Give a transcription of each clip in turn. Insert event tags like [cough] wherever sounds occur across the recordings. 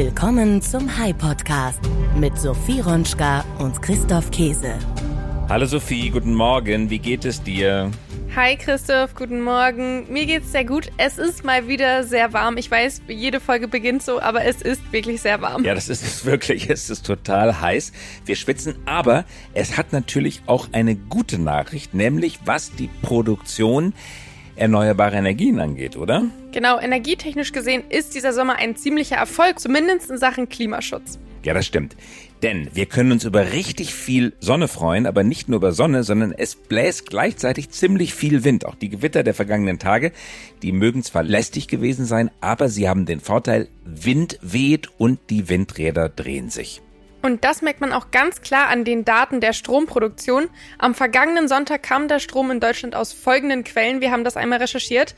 Willkommen zum High Podcast mit Sophie Ronschka und Christoph Käse. Hallo Sophie, guten Morgen. Wie geht es dir? Hi Christoph, guten Morgen. Mir geht's sehr gut. Es ist mal wieder sehr warm. Ich weiß, jede Folge beginnt so, aber es ist wirklich sehr warm. Ja, das ist es wirklich. Es ist total heiß. Wir schwitzen, aber es hat natürlich auch eine gute Nachricht, nämlich was die Produktion erneuerbare Energien angeht, oder? Genau, energietechnisch gesehen ist dieser Sommer ein ziemlicher Erfolg, zumindest in Sachen Klimaschutz. Ja, das stimmt. Denn wir können uns über richtig viel Sonne freuen, aber nicht nur über Sonne, sondern es bläst gleichzeitig ziemlich viel Wind. Auch die Gewitter der vergangenen Tage, die mögen zwar lästig gewesen sein, aber sie haben den Vorteil, Wind weht und die Windräder drehen sich. Und das merkt man auch ganz klar an den Daten der Stromproduktion. Am vergangenen Sonntag kam der Strom in Deutschland aus folgenden Quellen. Wir haben das einmal recherchiert.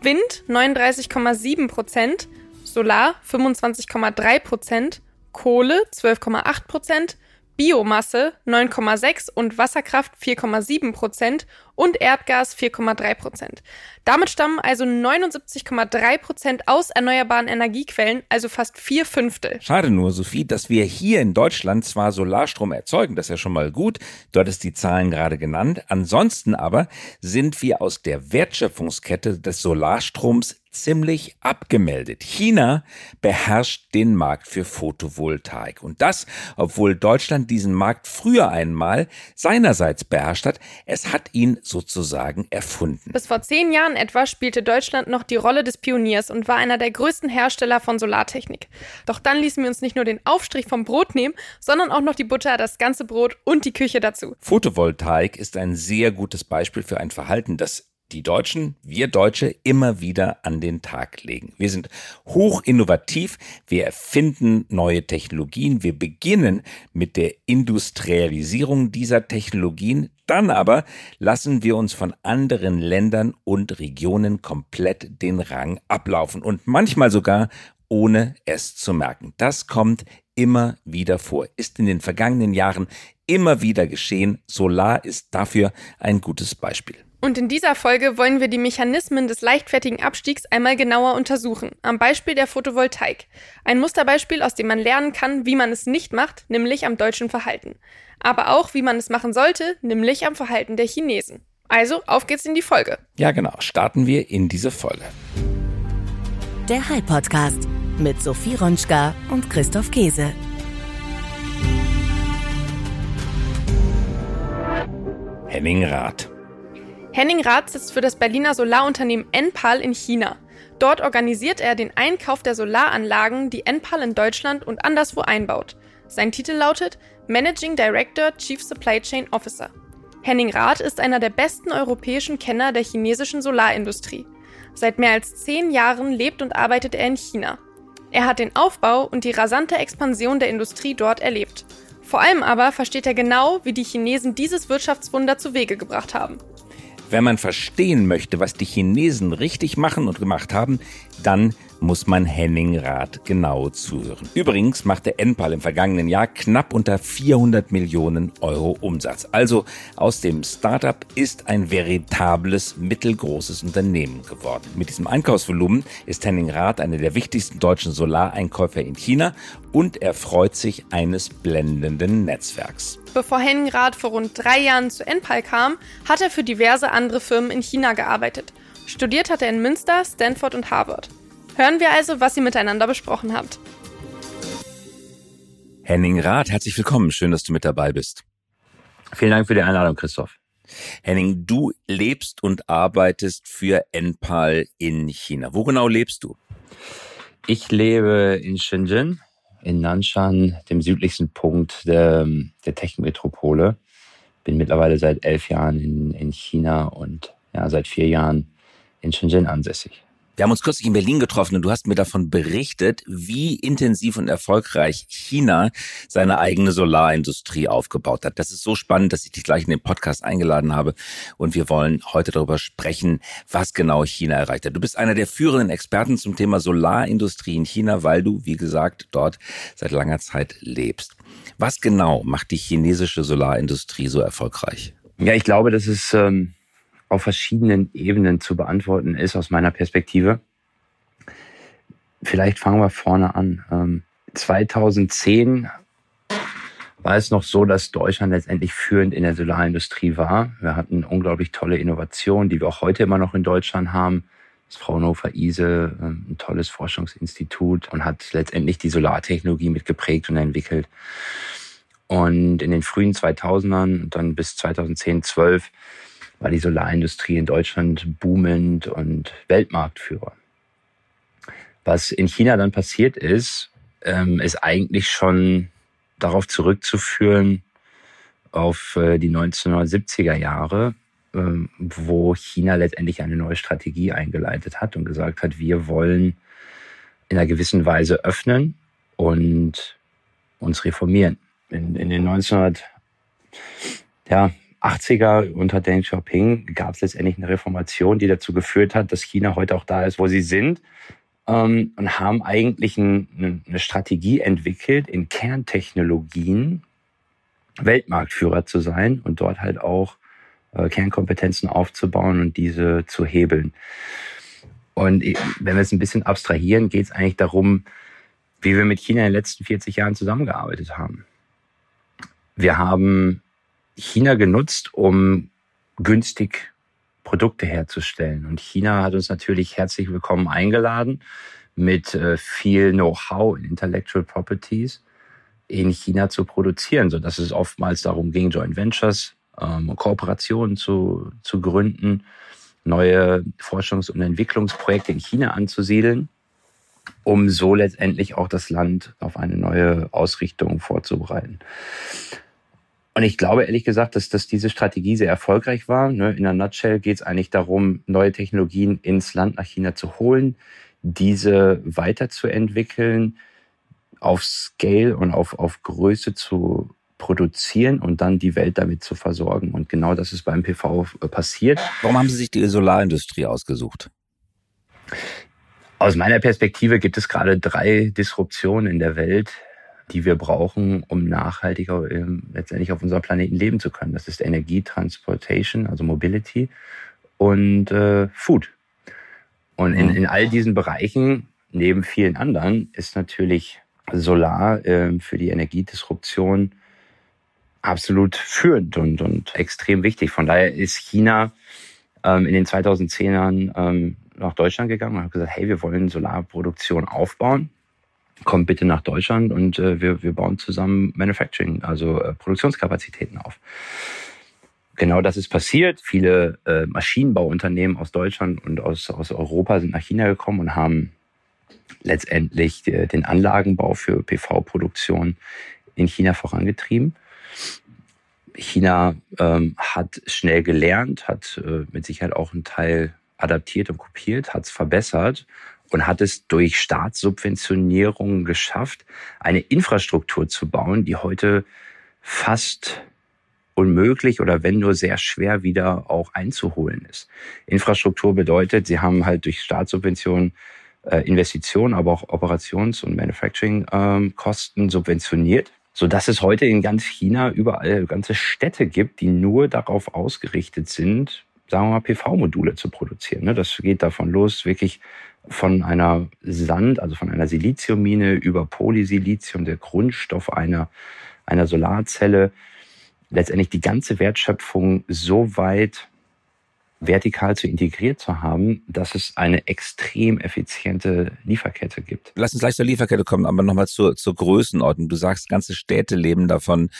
Wind 39,7 Prozent, Solar 25,3 Prozent, Kohle 12,8 Prozent, Biomasse 9,6 und Wasserkraft 4,7 Prozent und Erdgas 4,3 Prozent. Damit stammen also 79,3 Prozent aus erneuerbaren Energiequellen, also fast vier Fünftel. Schade nur, Sophie, dass wir hier in Deutschland zwar Solarstrom erzeugen, das ist ja schon mal gut, du hattest die Zahlen gerade genannt, ansonsten aber sind wir aus der Wertschöpfungskette des Solarstroms ziemlich abgemeldet. China beherrscht den Markt für Photovoltaik. Und das, obwohl Deutschland diesen Markt früher einmal seinerseits beherrscht hat. Es hat ihn sozusagen erfunden. Bis vor zehn Jahren etwa spielte Deutschland noch die Rolle des Pioniers und war einer der größten Hersteller von Solartechnik. Doch dann ließen wir uns nicht nur den Aufstrich vom Brot nehmen, sondern auch noch die Butter, das ganze Brot und die Küche dazu. Photovoltaik ist ein sehr gutes Beispiel für ein Verhalten, das die Deutschen, wir Deutsche, immer wieder an den Tag legen. Wir sind hoch innovativ, wir erfinden neue Technologien, wir beginnen mit der Industrialisierung dieser Technologien, dann aber lassen wir uns von anderen Ländern und Regionen komplett den Rang ablaufen und manchmal sogar ohne es zu merken. Das kommt immer wieder vor, ist in den vergangenen Jahren immer wieder geschehen. Solar ist dafür ein gutes Beispiel. Und in dieser Folge wollen wir die Mechanismen des leichtfertigen Abstiegs einmal genauer untersuchen, am Beispiel der Photovoltaik. Ein Musterbeispiel, aus dem man lernen kann, wie man es nicht macht, nämlich am deutschen Verhalten. Aber auch, wie man es machen sollte, nämlich am Verhalten der Chinesen. Also, auf geht's in die Folge. Ja, genau. Starten wir in diese Folge. Der High Podcast mit Sophie Ronschka und Christoph Käse. Henning Rath. Henning Rath sitzt für das Berliner Solarunternehmen Enpal in China. Dort organisiert er den Einkauf der Solaranlagen, die Enpal in Deutschland und anderswo einbaut. Sein Titel lautet Managing Director Chief Supply Chain Officer. Henning Rath ist einer der besten europäischen Kenner der chinesischen Solarindustrie. Seit mehr als zehn Jahren lebt und arbeitet er in China. Er hat den Aufbau und die rasante Expansion der Industrie dort erlebt. Vor allem aber versteht er genau, wie die Chinesen dieses Wirtschaftswunder zu Wege gebracht haben. Wenn man verstehen möchte, was die Chinesen richtig machen und gemacht haben, dann muss man Henning Rath genau zuhören. Übrigens machte Enpal im vergangenen Jahr knapp unter 400 Millionen Euro Umsatz. Also aus dem Startup ist ein veritables mittelgroßes Unternehmen geworden. Mit diesem Einkaufsvolumen ist Henning Rath einer der wichtigsten deutschen Solareinkäufer in China und er freut sich eines blendenden Netzwerks. Bevor Henning Rath vor rund drei Jahren zu Enpal kam, hat er für diverse andere Firmen in China gearbeitet. Studiert hat er in Münster, Stanford und Harvard. Hören wir also, was ihr miteinander besprochen habt. Henning Rath, herzlich willkommen. Schön, dass du mit dabei bist. Vielen Dank für die Einladung, Christoph. Henning, du lebst und arbeitest für Enpal in China. Wo genau lebst du? Ich lebe in Shenzhen, in Nanshan, dem südlichsten Punkt der, der Tech-Metropole. Bin mittlerweile seit elf Jahren in, in China und ja, seit vier Jahren in Shenzhen ansässig. Wir haben uns kürzlich in Berlin getroffen und du hast mir davon berichtet, wie intensiv und erfolgreich China seine eigene Solarindustrie aufgebaut hat. Das ist so spannend, dass ich dich gleich in den Podcast eingeladen habe und wir wollen heute darüber sprechen, was genau China erreicht hat. Du bist einer der führenden Experten zum Thema Solarindustrie in China, weil du, wie gesagt, dort seit langer Zeit lebst. Was genau macht die chinesische Solarindustrie so erfolgreich? Ja, ich glaube, das ist ähm auf verschiedenen Ebenen zu beantworten ist aus meiner Perspektive. Vielleicht fangen wir vorne an. Ähm, 2010 war es noch so, dass Deutschland letztendlich führend in der Solarindustrie war. Wir hatten unglaublich tolle Innovationen, die wir auch heute immer noch in Deutschland haben. Das Fraunhofer ISE, ähm, ein tolles Forschungsinstitut und hat letztendlich die Solartechnologie mitgeprägt und entwickelt. Und in den frühen 2000ern und dann bis 2010, 12 war die Solarindustrie in Deutschland boomend und Weltmarktführer. Was in China dann passiert ist, ähm, ist eigentlich schon darauf zurückzuführen, auf äh, die 1970er Jahre, ähm, wo China letztendlich eine neue Strategie eingeleitet hat und gesagt hat, wir wollen in einer gewissen Weise öffnen und uns reformieren. In, in den 1980er unter Deng Xiaoping gab es letztendlich eine Reformation, die dazu geführt hat, dass China heute auch da ist, wo sie sind ähm, und haben eigentlich ein, eine Strategie entwickelt, in Kerntechnologien Weltmarktführer zu sein und dort halt auch äh, Kernkompetenzen aufzubauen und diese zu hebeln. Und wenn wir es ein bisschen abstrahieren, geht es eigentlich darum, wie wir mit China in den letzten 40 Jahren zusammengearbeitet haben. Wir haben China genutzt, um günstig Produkte herzustellen. Und China hat uns natürlich herzlich willkommen eingeladen mit äh, viel Know-how in Intellectual Properties in China zu produzieren, so dass es oftmals darum ging, Joint Ventures, ähm, Kooperationen zu, zu gründen, neue Forschungs- und Entwicklungsprojekte in China anzusiedeln, um so letztendlich auch das Land auf eine neue Ausrichtung vorzubereiten. Und ich glaube ehrlich gesagt, dass, dass diese Strategie sehr erfolgreich war. Ne? In der Nutshell geht es eigentlich darum, neue Technologien ins Land nach China zu holen, diese weiterzuentwickeln, auf Scale und auf, auf Größe zu produzieren und dann die Welt damit zu versorgen. Und genau das ist beim PV äh, passiert. Warum haben Sie sich die Solarindustrie ausgesucht? Aus meiner Perspektive gibt es gerade drei Disruptionen in der Welt, die wir brauchen, um nachhaltiger ähm, letztendlich auf unserem Planeten leben zu können. Das ist Energie, Transportation, also Mobility und äh, Food. Und in, in all diesen Bereichen, neben vielen anderen, ist natürlich Solar äh, für die Energiedisruption absolut führend und, und extrem wichtig. Von daher ist China ähm, in den 2010ern ähm, nach Deutschland gegangen und hat gesagt, hey, wir wollen Solarproduktion aufbauen kommt bitte nach Deutschland und äh, wir, wir bauen zusammen Manufacturing, also äh, Produktionskapazitäten auf. Genau das ist passiert. Viele äh, Maschinenbauunternehmen aus Deutschland und aus, aus Europa sind nach China gekommen und haben letztendlich äh, den Anlagenbau für PV-Produktion in China vorangetrieben. China ähm, hat schnell gelernt, hat äh, mit Sicherheit auch einen Teil adaptiert und kopiert, hat es verbessert und hat es durch Staatssubventionierung geschafft, eine Infrastruktur zu bauen, die heute fast unmöglich oder wenn nur sehr schwer wieder auch einzuholen ist. Infrastruktur bedeutet, sie haben halt durch Staatssubventionen äh, Investitionen, aber auch Operations- und Manufacturing-Kosten ähm, subventioniert, so dass es heute in ganz China überall ganze Städte gibt, die nur darauf ausgerichtet sind, sagen wir mal, PV-Module zu produzieren. Ne? Das geht davon los, wirklich von einer Sand, also von einer Siliziummine über Polysilizium, der Grundstoff einer, einer Solarzelle, letztendlich die ganze Wertschöpfung so weit vertikal zu integriert zu haben, dass es eine extrem effiziente Lieferkette gibt. Lass uns gleich zur Lieferkette kommen, aber nochmal zur, zur Größenordnung. Du sagst, ganze Städte leben davon,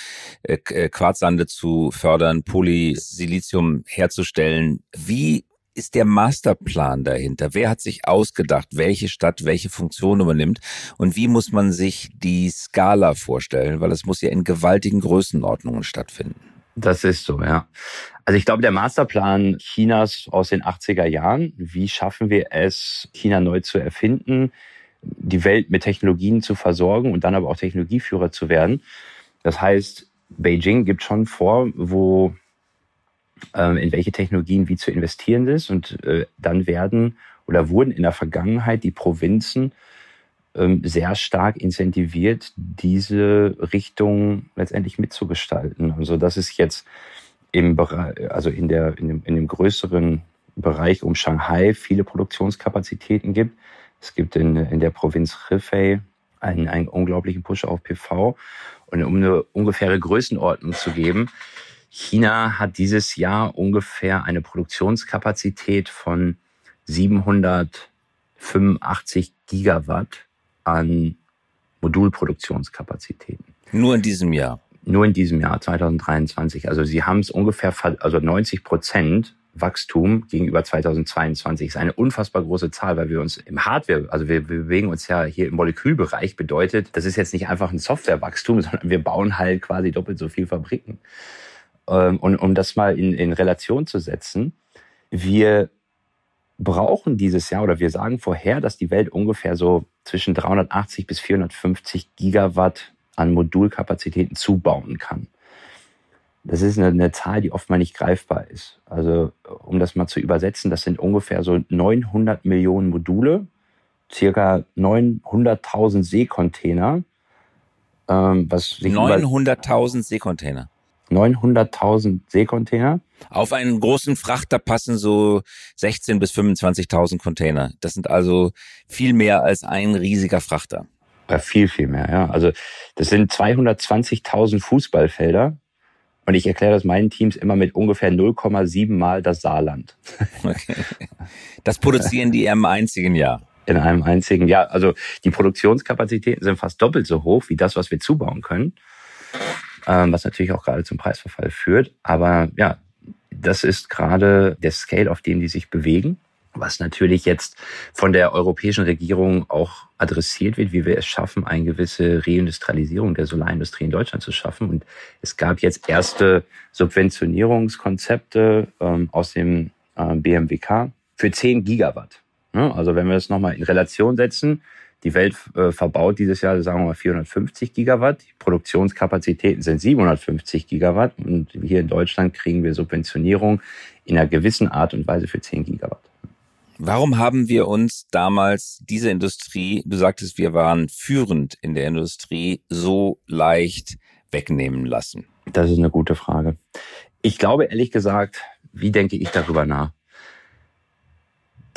äh, äh Quarzsande zu fördern, Polysilizium herzustellen. Wie ist der Masterplan dahinter? Wer hat sich ausgedacht, welche Stadt welche Funktion übernimmt? Und wie muss man sich die Skala vorstellen? Weil es muss ja in gewaltigen Größenordnungen stattfinden. Das ist so, ja. Also ich glaube, der Masterplan Chinas aus den 80er Jahren, wie schaffen wir es, China neu zu erfinden, die Welt mit Technologien zu versorgen und dann aber auch Technologieführer zu werden. Das heißt, Beijing gibt schon vor, wo in welche Technologien wie zu investieren ist. Und äh, dann werden oder wurden in der Vergangenheit die Provinzen ähm, sehr stark incentiviert, diese Richtung letztendlich mitzugestalten. Also das ist jetzt im Bereich, also in der in dem, in dem größeren Bereich um Shanghai viele Produktionskapazitäten gibt. Es gibt in, in der Provinz Hefei einen, einen unglaublichen Push auf PV. Und um eine ungefähre Größenordnung zu geben, China hat dieses Jahr ungefähr eine Produktionskapazität von 785 Gigawatt an Modulproduktionskapazitäten. Nur in diesem Jahr? Nur in diesem Jahr, 2023. Also sie haben es ungefähr, also 90 Prozent Wachstum gegenüber 2022 ist eine unfassbar große Zahl, weil wir uns im Hardware, also wir, wir bewegen uns ja hier im Molekülbereich, bedeutet, das ist jetzt nicht einfach ein Softwarewachstum, [laughs] sondern wir bauen halt quasi doppelt so viel Fabriken. Ähm, und um das mal in, in Relation zu setzen, wir brauchen dieses Jahr oder wir sagen vorher, dass die Welt ungefähr so zwischen 380 bis 450 Gigawatt an Modulkapazitäten zubauen kann. Das ist eine, eine, Zahl, die oft mal nicht greifbar ist. Also um das mal zu übersetzen, das sind ungefähr so 900 Millionen Module, circa 900.000 Seekontainer. Ähm, 900.000 Seekontainer. 900.000 Seekontainer. Auf einen großen Frachter passen so 16.000 bis 25.000 Container. Das sind also viel mehr als ein riesiger Frachter. Ja, viel, viel mehr, ja. Also das sind 220.000 Fußballfelder. Und ich erkläre das meinen Teams immer mit ungefähr 0,7 Mal das Saarland. [laughs] Okay. Das produzieren die im einzigen Jahr. In einem einzigen Jahr. Also die Produktionskapazitäten sind fast doppelt so hoch wie das, was wir zubauen können. Ähm, was natürlich auch gerade zum Preisverfall führt. Aber ja, das ist gerade der Scale, auf dem die sich bewegen was natürlich jetzt von der europäischen Regierung auch adressiert wird, wie wir es schaffen, eine gewisse Reindustrialisierung der Solarindustrie in Deutschland zu schaffen. Und es gab jetzt erste Subventionierungskonzepte ähm, aus dem äh, BMWK für 10 Gigawatt. Ja, also wenn wir das nochmal in Relation setzen, die Welt äh, verbaut dieses Jahr, sagen wir mal, 450 Gigawatt. Die Produktionskapazitäten sind 750 Gigawatt. Und hier in Deutschland kriegen wir Subventionierung in einer gewissen Art und Weise für 10 Gigawatt. Warum haben wir uns damals diese Industrie, du sagtest, wir waren führend in der Industrie, so leicht wegnehmen lassen? Das ist eine gute Frage. Ich glaube ehrlich gesagt, wie denke ich darüber nach?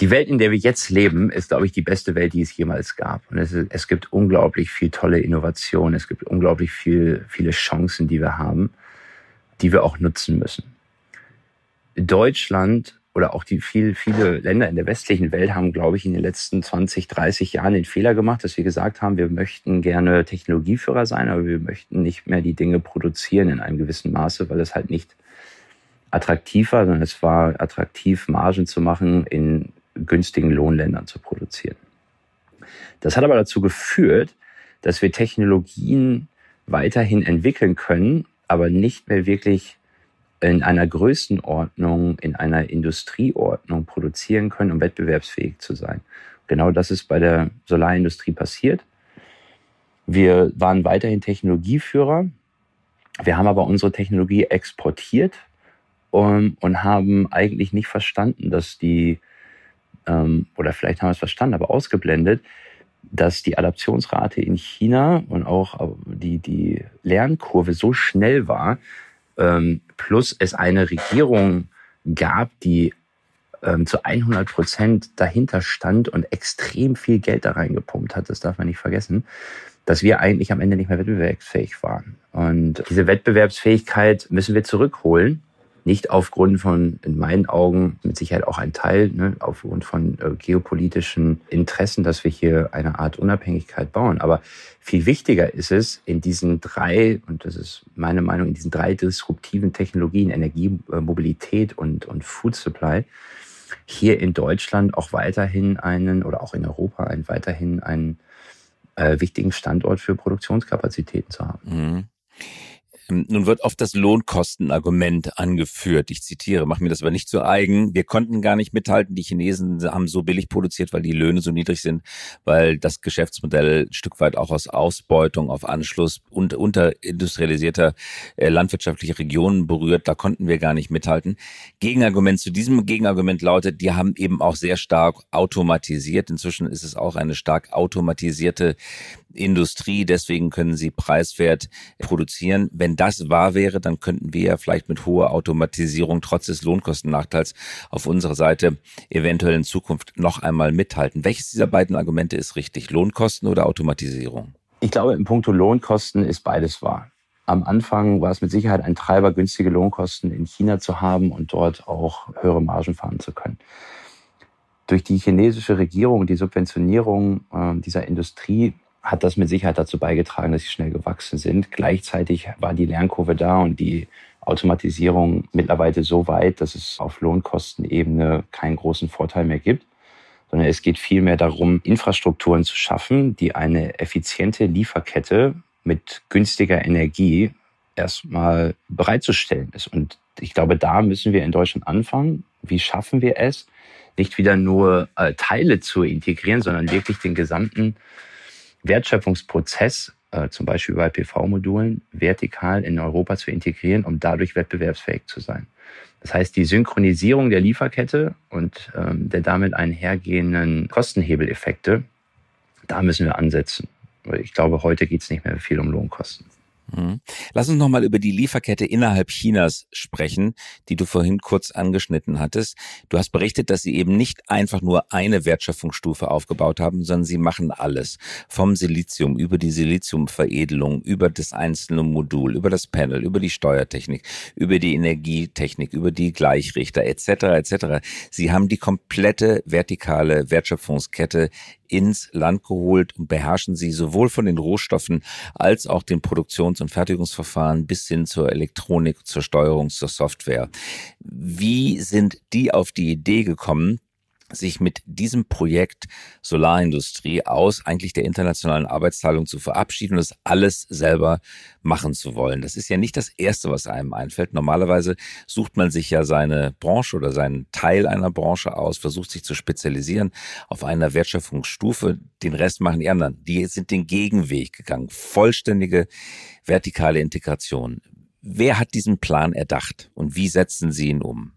Die Welt, in der wir jetzt leben, ist, glaube ich, die beste Welt, die es jemals gab. Und es, ist, es gibt unglaublich viel tolle Innovation. Es gibt unglaublich viel, viele Chancen, die wir haben, die wir auch nutzen müssen. Deutschland oder auch die viel, viele Länder in der westlichen Welt haben, glaube ich, in den letzten 20, 30 Jahren den Fehler gemacht, dass wir gesagt haben, wir möchten gerne Technologieführer sein, aber wir möchten nicht mehr die Dinge produzieren in einem gewissen Maße, weil es halt nicht attraktiv war, sondern es war attraktiv, Margen zu machen, in günstigen Lohnländern zu produzieren. Das hat aber dazu geführt, dass wir Technologien weiterhin entwickeln können, aber nicht mehr wirklich in einer Größenordnung, in einer Industrieordnung produzieren können, um wettbewerbsfähig zu sein. Genau das ist bei der Solarindustrie passiert. Wir waren weiterhin Technologieführer. Wir haben aber unsere Technologie exportiert und, und haben eigentlich nicht verstanden, dass die, ähm, oder vielleicht haben wir es verstanden, aber ausgeblendet, dass die Adaptionsrate in China und auch die, die Lernkurve so schnell war, ähm, plus es eine Regierung gab, die ähm, zu 100 Prozent dahinter stand und extrem viel Geld da reingepumpt hat, das darf man nicht vergessen, dass wir eigentlich am Ende nicht mehr wettbewerbsfähig waren. Und diese Wettbewerbsfähigkeit müssen wir zurückholen. Nicht aufgrund von, in meinen Augen, mit Sicherheit auch ein Teil, ne, aufgrund von äh, geopolitischen Interessen, dass wir hier eine Art Unabhängigkeit bauen. Aber viel wichtiger ist es, in diesen drei, und das ist meine Meinung, in diesen drei disruptiven Technologien, Energie, äh, Mobilität und, und Food Supply, hier in Deutschland auch weiterhin einen, oder auch in Europa einen, weiterhin einen äh, wichtigen Standort für Produktionskapazitäten zu haben. Mhm. Ähm, nun wird oft das Lohnkostenargument angeführt. Ich zitiere, mach mir das aber nicht zu eigen. Wir konnten gar nicht mithalten. Die Chinesen haben so billig produziert, weil die Löhne so niedrig sind, weil das Geschäftsmodell ein Stück weit auch aus Ausbeutung auf Anschluss und unterindustrialisierter äh, landwirtschaftlicher Regionen berührt. Da konnten wir gar nicht mithalten. Gegenargument zu diesem Gegenargument lautet, die haben eben auch sehr stark automatisiert. Inzwischen ist es auch eine stark automatisierte Industrie, deswegen können sie preiswert produzieren. Wenn das wahr wäre, dann könnten wir ja vielleicht mit hoher Automatisierung trotz des Lohnkostennachteils auf unserer Seite eventuell in Zukunft noch einmal mithalten. Welches dieser beiden Argumente ist richtig? Lohnkosten oder Automatisierung? Ich glaube, im Punkto Lohnkosten ist beides wahr. Am Anfang war es mit Sicherheit ein Treiber, günstige Lohnkosten in China zu haben und dort auch höhere Margen fahren zu können. Durch die chinesische Regierung, die Subventionierung äh, dieser Industrie hat das mit Sicherheit dazu beigetragen, dass sie schnell gewachsen sind. Gleichzeitig war die Lernkurve da und die Automatisierung mittlerweile so weit, dass es auf Lohnkostenebene keinen großen Vorteil mehr gibt, sondern es geht vielmehr darum, Infrastrukturen zu schaffen, die eine effiziente Lieferkette mit günstiger Energie erstmal bereitzustellen ist. Und ich glaube, da müssen wir in Deutschland anfangen. Wie schaffen wir es, nicht wieder nur äh, Teile zu integrieren, sondern wirklich den gesamten Wertschöpfungsprozess, äh, zum Beispiel bei PV-Modulen, vertikal in Europa zu integrieren, um dadurch wettbewerbsfähig zu sein. Das heißt, die Synchronisierung der Lieferkette und ähm, der damit einhergehenden Kostenhebeleffekte, da müssen wir ansetzen. Ich glaube, heute geht es nicht mehr viel um Lohnkosten. Mhm. Lass uns nochmal über die Lieferkette innerhalb Chinas sprechen, die du vorhin kurz angeschnitten hattest. Du hast berichtet, dass sie eben nicht einfach nur eine Wertschöpfungsstufe aufgebaut haben, sondern sie machen alles. Vom Silizium über die Siliziumveredelung, über das einzelne Modul, über das Panel, über die Steuertechnik, über die Energietechnik, über die Gleichrichter etc. etc. Sie haben die komplette vertikale Wertschöpfungskette ins Land geholt und beherrschen sie sowohl von den Rohstoffen als auch den Produktions- und Fertigungsverfahren bis hin zur Elektronik, zur Steuerung, zur Software. Wie sind die auf die Idee gekommen, sich mit diesem Projekt Solarindustrie aus eigentlich der internationalen Arbeitsteilung zu verabschieden und das alles selber machen zu wollen. Das ist ja nicht das Erste, was einem einfällt. Normalerweise sucht man sich ja seine Branche oder seinen Teil einer Branche aus, versucht sich zu spezialisieren auf einer Wertschöpfungsstufe. Den Rest machen die anderen. Die sind den Gegenweg gegangen. Vollständige vertikale Integration. Wer hat diesen Plan erdacht und wie setzen Sie ihn um?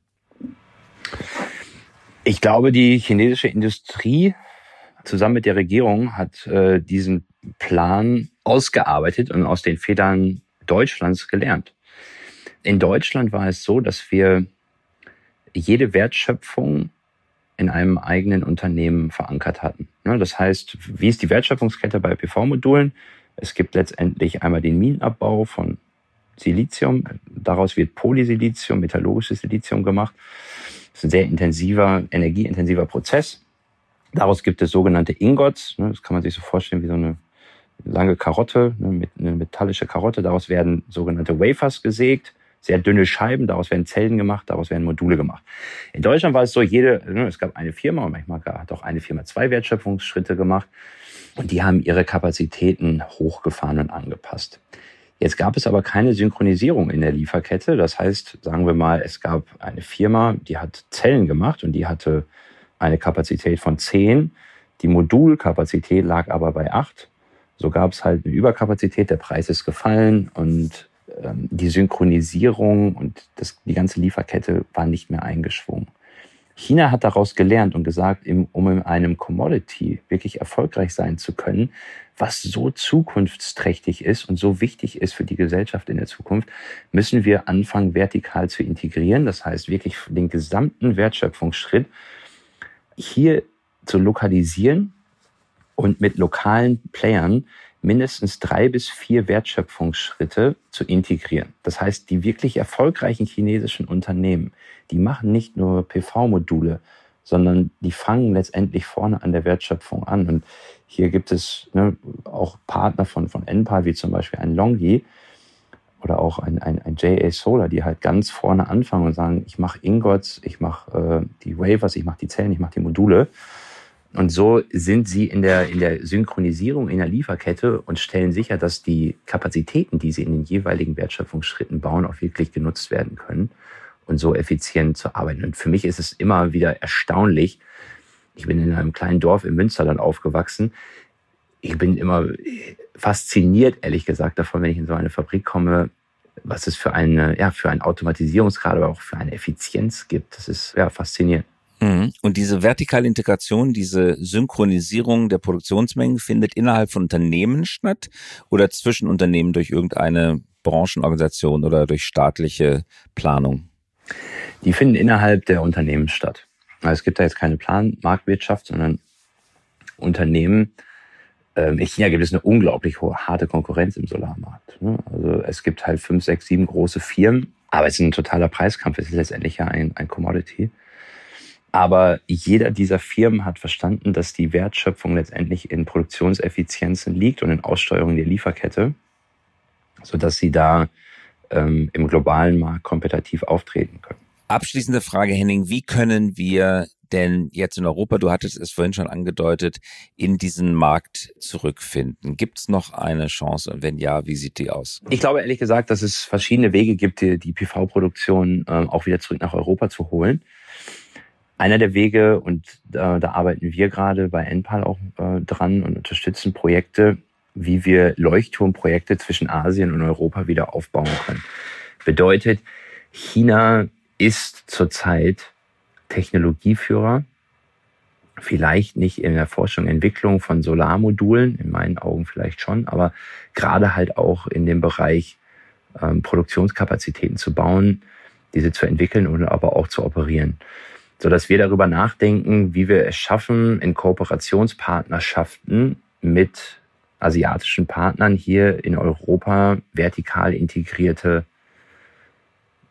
Ich glaube, die chinesische Industrie zusammen mit der Regierung hat äh, diesen Plan ausgearbeitet und aus den Federn Deutschlands gelernt. In Deutschland war es so, dass wir jede Wertschöpfung in einem eigenen Unternehmen verankert hatten. Das heißt, wie ist die Wertschöpfungskette bei PV-Modulen? Es gibt letztendlich einmal den Minenabbau von Silizium. Daraus wird Polysilizium, metallurgisches Silizium gemacht. Das ist ein sehr intensiver, energieintensiver Prozess. Daraus gibt es sogenannte Ingots. Ne, das kann man sich so vorstellen wie so eine lange Karotte, ne, eine metallische Karotte. Daraus werden sogenannte Wafers gesägt, sehr dünne Scheiben. Daraus werden Zellen gemacht, daraus werden Module gemacht. In Deutschland war es so, jede, ne, es gab eine Firma und manchmal hat auch eine Firma zwei Wertschöpfungsschritte gemacht. Und die haben ihre Kapazitäten hochgefahren und angepasst. Jetzt gab es aber keine Synchronisierung in der Lieferkette. Das heißt, sagen wir mal, es gab eine Firma, die hat Zellen gemacht und die hatte eine Kapazität von 10. Die Modulkapazität lag aber bei 8. So gab es halt eine Überkapazität, der Preis ist gefallen und ähm, die Synchronisierung und das, die ganze Lieferkette war nicht mehr eingeschwungen. China hat daraus gelernt und gesagt, um in einem Commodity wirklich erfolgreich sein zu können, was so zukunftsträchtig ist und so wichtig ist für die Gesellschaft in der Zukunft, müssen wir anfangen, vertikal zu integrieren. Das heißt, wirklich den gesamten Wertschöpfungsschritt hier zu lokalisieren und mit lokalen Playern mindestens drei bis vier Wertschöpfungsschritte zu integrieren. Das heißt, die wirklich erfolgreichen chinesischen Unternehmen, die machen nicht nur PV-Module, sondern die fangen letztendlich vorne an der Wertschöpfung an. Und hier gibt es ne, auch Partner von, von Enpal, wie zum Beispiel ein Longi oder auch ein, ein, ein JA Solar, die halt ganz vorne anfangen und sagen, ich mache Ingots, ich mache äh, die Wafers, ich mache die Zellen, ich mache die Module. Und so sind sie in der, in der Synchronisierung in der Lieferkette und stellen sicher, dass die Kapazitäten, die sie in den jeweiligen Wertschöpfungsschritten bauen, auch wirklich genutzt werden können und so effizient zu arbeiten. Und für mich ist es immer wieder erstaunlich. Ich bin in einem kleinen Dorf im Münsterland aufgewachsen. Ich bin immer fasziniert, ehrlich gesagt, davon, wenn ich in so eine Fabrik komme, was es für eine, ja, für einen Automatisierungsgrad, aber auch für eine Effizienz gibt. Das ist ja faszinierend. Mhm. Und diese vertikale Integration, diese Synchronisierung der Produktionsmengen findet innerhalb von Unternehmen statt oder zwischen Unternehmen durch irgendeine Branchenorganisation oder durch staatliche Planung? Die finden innerhalb der Unternehmen statt. Also es gibt da jetzt keine Planmarktwirtschaft, sondern Unternehmen. Ähm, in China gibt es eine unglaublich harte Konkurrenz im Solarmarkt. Ne? Also es gibt halt fünf, sechs, sieben große Firmen, aber es ist ein totaler Preiskampf. Es ist letztendlich ja ein, ein Commodity. Aber jeder dieser Firmen hat verstanden, dass die Wertschöpfung letztendlich in Produktionseffizienzen liegt und in Aussteuerung der Lieferkette, sodass sie da ähm, im globalen Markt kompetitiv auftreten können. Abschließende Frage, Henning, wie können wir denn jetzt in Europa, du hattest es vorhin schon angedeutet, in diesen Markt zurückfinden? Gibt es noch eine Chance und wenn ja, wie sieht die aus? Ich glaube ehrlich gesagt, dass es verschiedene Wege gibt, die, die PV-Produktion äh, auch wieder zurück nach Europa zu holen. Einer der Wege, und da, da arbeiten wir gerade bei NPAL auch äh, dran und unterstützen Projekte, wie wir Leuchtturmprojekte zwischen Asien und Europa wieder aufbauen können. Bedeutet, China ist zurzeit Technologieführer, vielleicht nicht in der Forschung und Entwicklung von Solarmodulen, in meinen Augen vielleicht schon, aber gerade halt auch in dem Bereich ähm, Produktionskapazitäten zu bauen, diese zu entwickeln und aber auch zu operieren so dass wir darüber nachdenken, wie wir es schaffen, in Kooperationspartnerschaften mit asiatischen Partnern hier in Europa vertikal integrierte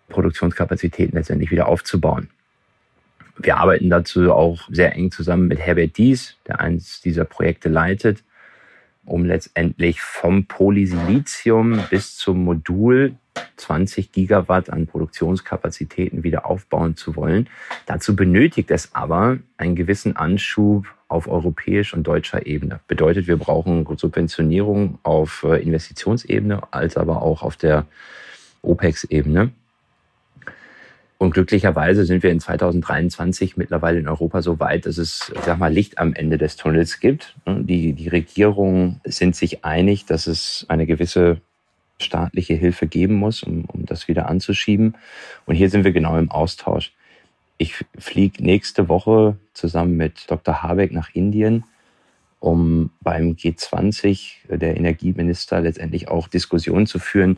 Produktionskapazitäten letztendlich wieder aufzubauen. Wir arbeiten dazu auch sehr eng zusammen mit Herbert Dies, der eines dieser Projekte leitet, um letztendlich vom Polysilizium bis zum Modul 20 Gigawatt an Produktionskapazitäten wieder aufbauen zu wollen. Dazu benötigt es aber einen gewissen Anschub auf europäisch und deutscher Ebene. Bedeutet, wir brauchen Subventionierung auf äh, Investitionsebene als aber auch auf der OPEX-Ebene. Und glücklicherweise sind wir in 2023 mittlerweile in Europa so weit, dass es, sag mal, Licht am Ende des Tunnels gibt. Die, die Regierungen sind sich einig, dass es eine gewisse staatliche Hilfe geben muss, um, um das wieder anzuschieben. Und hier sind wir genau im Austausch. Ich fliege nächste Woche zusammen mit Dr. Habeck nach Indien, um beim G20 der Energieminister letztendlich auch Diskussionen zu führen,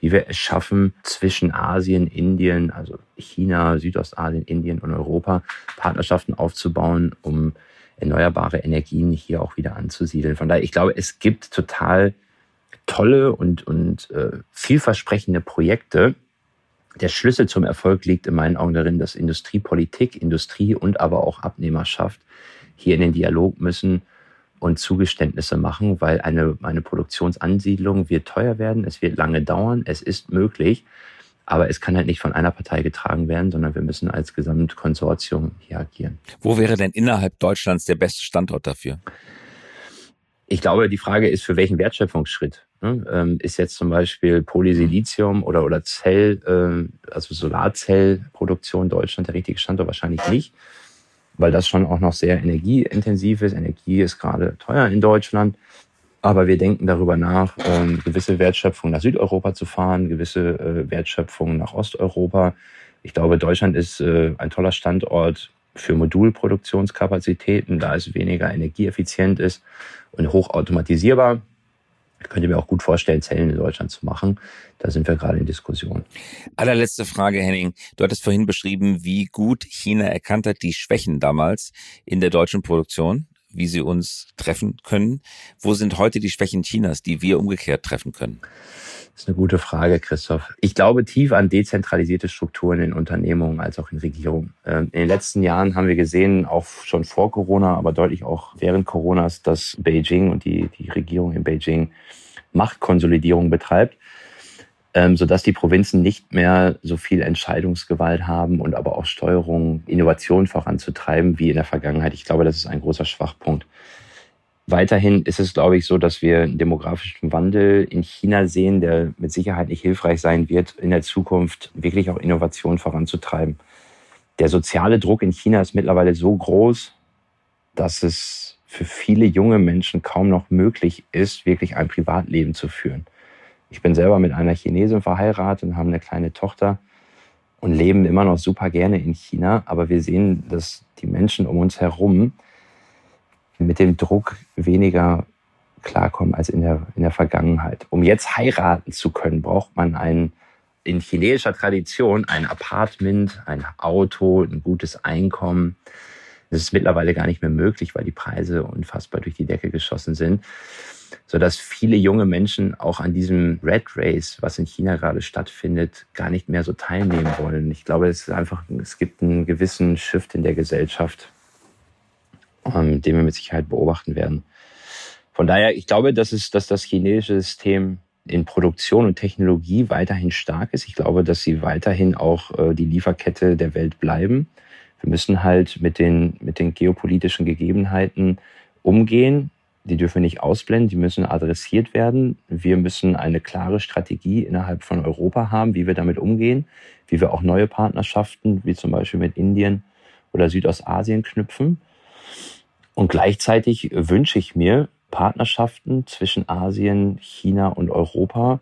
wie wir es schaffen, zwischen Asien, Indien, also China, Südostasien, Indien und Europa Partnerschaften aufzubauen, um erneuerbare Energien hier auch wieder anzusiedeln. Von daher, ich glaube, es gibt total tolle und, und äh, vielversprechende Projekte. Der Schlüssel zum Erfolg liegt in meinen Augen darin, dass Industriepolitik, Industrie und aber auch Abnehmerschaft hier in den Dialog müssen und Zugeständnisse machen, weil eine, eine Produktionsansiedlung wird teuer werden, es wird lange dauern, es ist möglich, aber es kann halt nicht von einer Partei getragen werden, sondern wir müssen als Gesamtkonsortium hier agieren. Wo wäre denn innerhalb Deutschlands der beste Standort dafür? Ich glaube, die Frage ist, für welchen Wertschöpfungsschritt? Ne? Ähm, ist jetzt zum Beispiel Polysilizium oder, oder Zell, äh, also Solarzellproduktion Deutschland der richtige Standort? Wahrscheinlich nicht, weil das schon auch noch sehr energieintensiv ist. Energie ist gerade teuer in Deutschland. Aber wir denken darüber nach, ähm, gewisse Wertschöpfung nach Südeuropa zu fahren, gewisse äh, Wertschöpfung nach Osteuropa. Ich glaube, Deutschland ist äh, ein toller Standort für Modulproduktionskapazitäten, da es weniger energieeffizient ist und hochautomatisierbar. Ich könnte mir auch gut vorstellen, Zellen in Deutschland zu machen. Da sind wir gerade in Diskussion. Allerletzte Frage, Henning. Du hattest vorhin beschrieben, wie gut China erkannt hat, die Schwächen damals in der deutschen Produktion, wie sie uns treffen können. Wo sind heute die Schwächen Chinas, die wir umgekehrt treffen können? Das ist eine gute Frage, Christoph. Ich glaube tief an dezentralisierte Strukturen in Unternehmungen als auch in Regierungen. Ähm, in den letzten Jahren haben wir gesehen, auch schon vor Corona, aber deutlich auch während Coronas, dass Beijing und die, die Regierung in Beijing Machtkonsolidierung betreibt, ähm, sodass die Provinzen nicht mehr so viel Entscheidungsgewalt haben und aber auch Steuerung, Innovation voranzutreiben wie in der Vergangenheit. Ich glaube, das ist ein großer Schwachpunkt. Weiterhin ist es, glaube ich, so, dass wir einen demografischen Wandel in China sehen, der mit Sicherheit nicht hilfreich sein wird, in der Zukunft wirklich auch Innovation voranzutreiben. Der soziale Druck in China ist mittlerweile so groß, dass es für viele junge Menschen kaum noch möglich ist, wirklich ein Privatleben zu führen. Ich bin selber mit einer Chinesin verheiratet und habe eine kleine Tochter. und leben immer noch super gerne in China. Aber wir sehen, dass die Menschen um uns herum mit dem Druck weniger klarkommen als in der, in der Vergangenheit. Um jetzt heiraten zu können, braucht man ein, in chinesischer Tradition ein Apartment, ein Auto, ein gutes Einkommen. Das ist mittlerweile gar nicht mehr möglich, weil die Preise unfassbar durch die Decke geschossen sind sodass viele junge Menschen auch an diesem Red Race, was in China gerade stattfindet, gar nicht mehr so teilnehmen wollen. Ich glaube, es ist einfach, es gibt einen gewissen Shift in der Gesellschaft, ähm, den wir mit Sicherheit beobachten werden. Von daher, ich glaube, dass es, dass das chinesische System in Produktion und Technologie weiterhin stark ist. Ich glaube, dass sie weiterhin auch äh, die Lieferkette der Welt bleiben. Wir müssen halt mit den, mit den geopolitischen Gegebenheiten umgehen die dürfen wir nicht ausblenden, die müssen adressiert werden. Wir müssen eine klare Strategie innerhalb von Europa haben, wie wir damit umgehen, wie wir auch neue Partnerschaften, wie zum Beispiel mit Indien oder Südostasien knüpfen. Und gleichzeitig wünsche ich mir Partnerschaften zwischen Asien, China und Europa,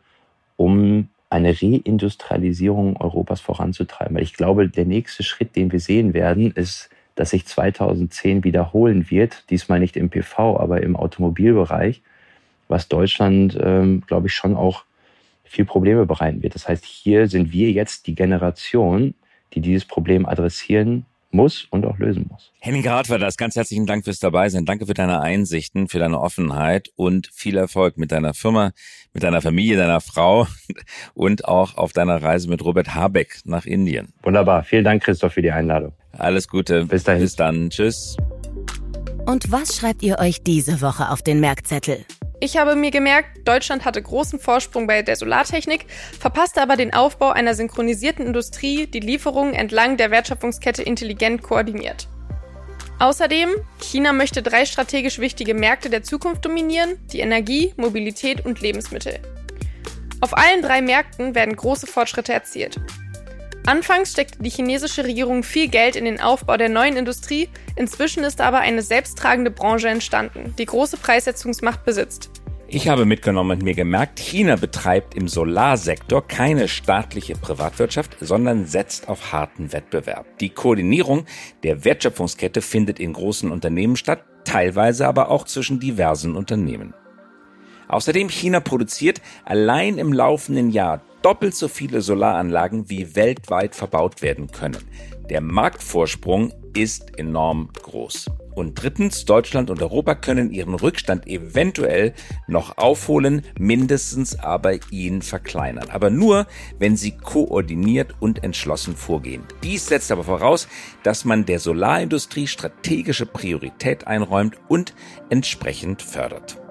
um eine Reindustrialisierung Europas voranzutreiben. Weil ich glaube, der nächste Schritt, den wir sehen werden, ist das sich 2010 wiederholen wird, diesmal nicht im PV, aber im Automobilbereich, was Deutschland, ähm, glaube ich, schon auch viel Probleme bereiten wird. Das heißt, hier sind wir jetzt die Generation, die dieses Problem adressieren muss und auch lösen muss. Henning war das. Ganz herzlichen Dank fürs Dabeisein. Danke für deine Einsichten, für deine Offenheit und viel Erfolg mit deiner Firma, mit deiner Familie, deiner Frau [laughs] und auch auf deiner Reise mit Robert Habeck nach Indien. Wunderbar. Vielen Dank, Christoph, für die Einladung. Alles Gute. Bis dahin. Bis dann. Tschüss. Und was schreibt ihr euch diese Woche auf den Merkzettel? Ich habe mir gemerkt, Deutschland hatte großen Vorsprung bei der Solartechnik, verpasste aber den Aufbau einer synchronisierten Industrie, die Lieferungen entlang der Wertschöpfungskette intelligent koordiniert. Außerdem, China möchte drei strategisch wichtige Märkte der Zukunft dominieren, die Energie, Mobilität und Lebensmittel. Auf allen drei Märkten werden große Fortschritte erzielt. Anfangs steckte die chinesische Regierung viel Geld in den Aufbau der neuen Industrie, inzwischen ist aber eine selbsttragende Branche entstanden, die große Preissetzungsmacht besitzt. Ich habe mitgenommen und mir gemerkt, China betreibt im Solarsektor keine staatliche Privatwirtschaft, sondern setzt auf harten Wettbewerb. Die Koordinierung der Wertschöpfungskette findet in großen Unternehmen statt, teilweise aber auch zwischen diversen Unternehmen. Außerdem China produziert allein im laufenden Jahr doppelt so viele Solaranlagen, wie weltweit verbaut werden können. Der Marktvorsprung ist enorm groß. Und drittens, Deutschland und Europa können ihren Rückstand eventuell noch aufholen, mindestens aber ihn verkleinern. Aber nur, wenn sie koordiniert und entschlossen vorgehen. Dies setzt aber voraus, dass man der Solarindustrie strategische Priorität einräumt und entsprechend fördert.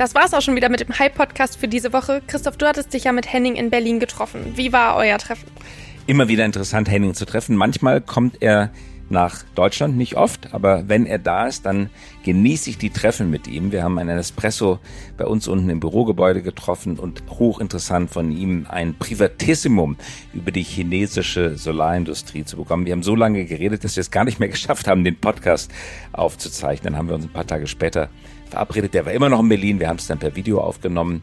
Das war's auch schon wieder mit dem Hype-Podcast für diese Woche. Christoph, du hattest dich ja mit Henning in Berlin getroffen. Wie war euer Treffen? Immer wieder interessant, Henning zu treffen. Manchmal kommt er nach Deutschland, nicht oft, aber wenn er da ist, dann genieße ich die Treffen mit ihm. Wir haben einen Espresso bei uns unten im Bürogebäude getroffen und hochinteressant von ihm ein Privatissimum über die chinesische Solarindustrie zu bekommen. Wir haben so lange geredet, dass wir es gar nicht mehr [laughs] geschafft haben, den Podcast aufzuzeichnen. Dann haben wir uns ein paar Tage später verabredet. Der war immer noch in Berlin. Wir haben es dann per Video aufgenommen.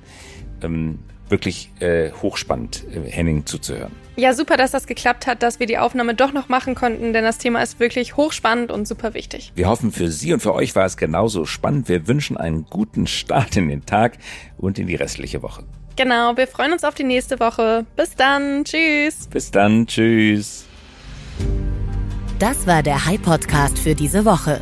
Ähm, wirklich äh, hochspannend, äh, Henning zuzuhören. Ja, super, dass das geklappt hat, dass wir die Aufnahme doch noch machen konnten, denn das Thema ist wirklich hochspannend und super wichtig. Wir hoffen, für Sie und für euch war es genauso spannend. Wir wünschen einen guten Start in den Tag und in die restliche Woche. Genau, wir freuen uns auf die nächste Woche. Bis dann. Tschüss. Bis dann. Tschüss. Das war der High Podcast für diese Woche.